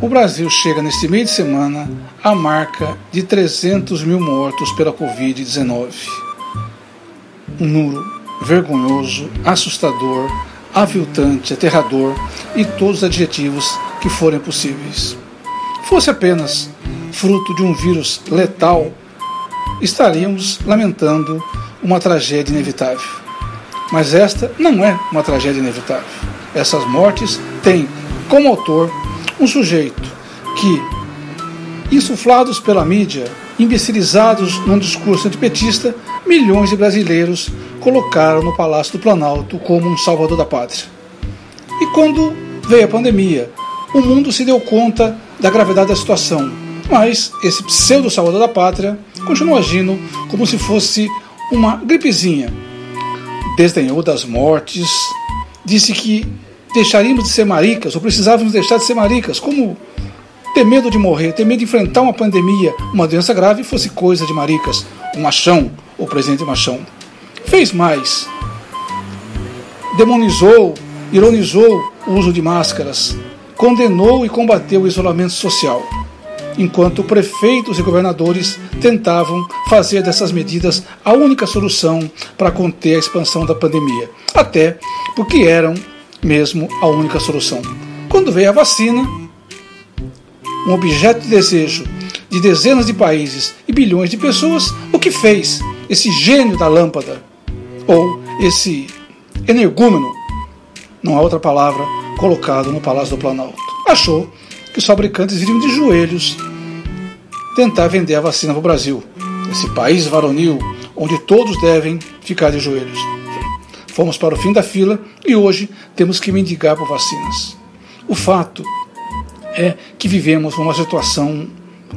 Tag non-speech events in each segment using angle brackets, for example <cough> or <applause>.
O Brasil chega neste meio de semana à marca de 300 mil mortos pela Covid-19. Um número vergonhoso, assustador, aviltante, aterrador e todos os adjetivos que forem possíveis. Fosse apenas fruto de um vírus letal, estaríamos lamentando uma tragédia inevitável. Mas esta não é uma tragédia inevitável. Essas mortes têm como autor um sujeito que, insuflados pela mídia, imbecilizados num discurso antipetista, milhões de brasileiros colocaram no Palácio do Planalto como um salvador da pátria. E quando veio a pandemia, o mundo se deu conta da gravidade da situação, mas esse pseudo-salvador da pátria continuou agindo como se fosse uma gripezinha. Desdenhou das mortes, disse que deixaríamos de ser maricas, ou precisávamos deixar de ser maricas, como ter medo de morrer, ter medo de enfrentar uma pandemia, uma doença grave fosse coisa de maricas, um machão, o presidente machão. Fez mais. Demonizou, ironizou o uso de máscaras, condenou e combateu o isolamento social, enquanto prefeitos e governadores tentavam fazer dessas medidas a única solução para conter a expansão da pandemia, até porque eram mesmo a única solução. Quando veio a vacina, um objeto de desejo de dezenas de países e bilhões de pessoas, o que fez esse gênio da lâmpada, ou esse energúmeno, não há outra palavra, colocado no Palácio do Planalto? Achou que os fabricantes iriam de joelhos tentar vender a vacina para o Brasil, esse país varonil onde todos devem ficar de joelhos. Fomos para o fim da fila e hoje temos que mendigar por vacinas. O fato é que vivemos uma situação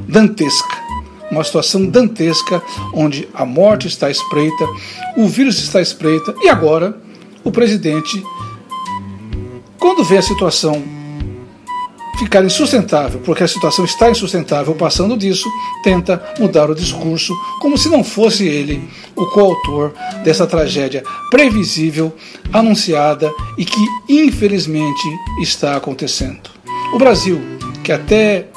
dantesca. Uma situação dantesca onde a morte está espreita, o vírus está espreita e agora o presidente, quando vê a situação ficar insustentável, porque a situação está insustentável passando disso, tenta mudar o discurso, como se não fosse ele o coautor dessa tragédia previsível, anunciada e que infelizmente está acontecendo. O Brasil, que até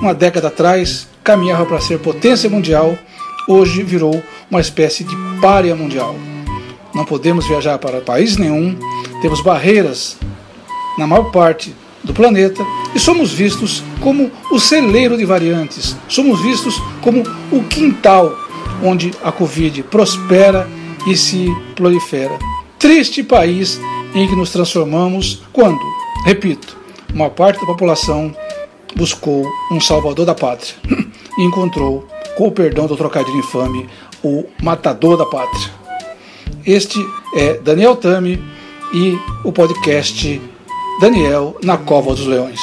uma década atrás caminhava para ser potência mundial, hoje virou uma espécie de párea mundial. Não podemos viajar para país nenhum, temos barreiras na maior parte do planeta e somos vistos como o celeiro de variantes, somos vistos como o quintal onde a Covid prospera e se prolifera. Triste país em que nos transformamos quando, repito, uma parte da população buscou um salvador da pátria e <clears throat> encontrou, com o perdão do trocadilho infame, o matador da pátria. Este é Daniel Tami e o podcast Daniel na Cova dos Leões.